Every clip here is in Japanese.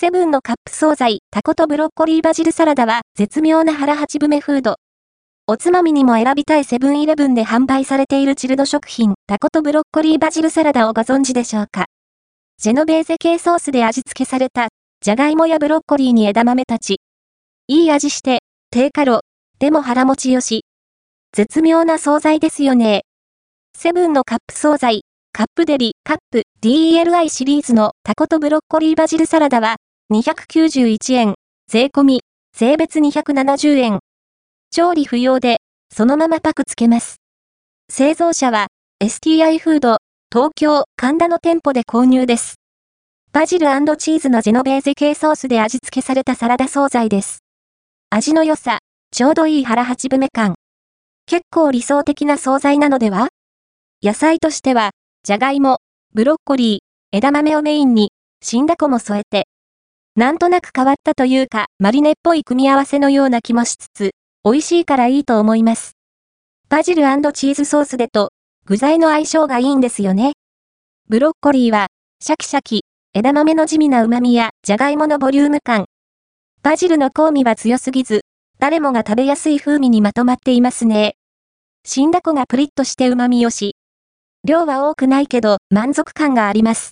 セブンのカップ惣菜、タコとブロッコリーバジルサラダは絶妙な腹八分目フード。おつまみにも選びたいセブンイレブンで販売されているチルド食品、タコとブロッコリーバジルサラダをご存知でしょうか。ジェノベーゼ系ソースで味付けされた、じゃがいもやブロッコリーに枝豆たち。いい味して、低カロ、でも腹持ちよし。絶妙な惣菜ですよね。セブンのカップ惣菜、カップデリ、カップ、DELI シリーズのタコとブロッコリーバジルサラダは、291円、税込み、税別270円。調理不要で、そのままパクつけます。製造者は、STI フード、東京、神田の店舗で購入です。バジルチーズのジェノベーゼ系ソースで味付けされたサラダ惣菜です。味の良さ、ちょうどいい腹八分目感。結構理想的な惣菜なのでは？野菜としては、じゃがいも、ブロッコリー、枝豆をメインに、死んだ子も添えて。なんとなく変わったというか、マリネっぽい組み合わせのような気もしつつ、美味しいからいいと思います。バジルチーズソースでと、具材の相性がいいんですよね。ブロッコリーは、シャキシャキ、枝豆の地味な旨味や、じゃがいものボリューム感。バジルの香味は強すぎず、誰もが食べやすい風味にまとまっていますね。死んだ子がプリッとして旨味よし、量は多くないけど満足感があります。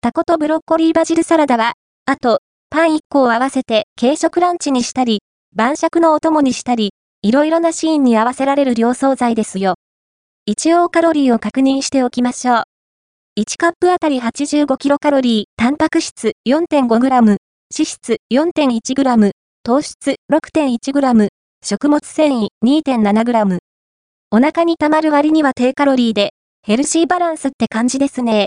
タコとブロッコリーバジルサラダは、あと、パン1個を合わせて軽食ランチにしたり、晩酌のお供にしたり、いろいろなシーンに合わせられる量惣菜ですよ。一応カロリーを確認しておきましょう。1カップあたり85キロカロリー、タンパク質 4.5g、脂質 4.1g、糖質 6.1g、食物繊維 2.7g。お腹に溜まる割には低カロリーでヘルシーバランスって感じですね。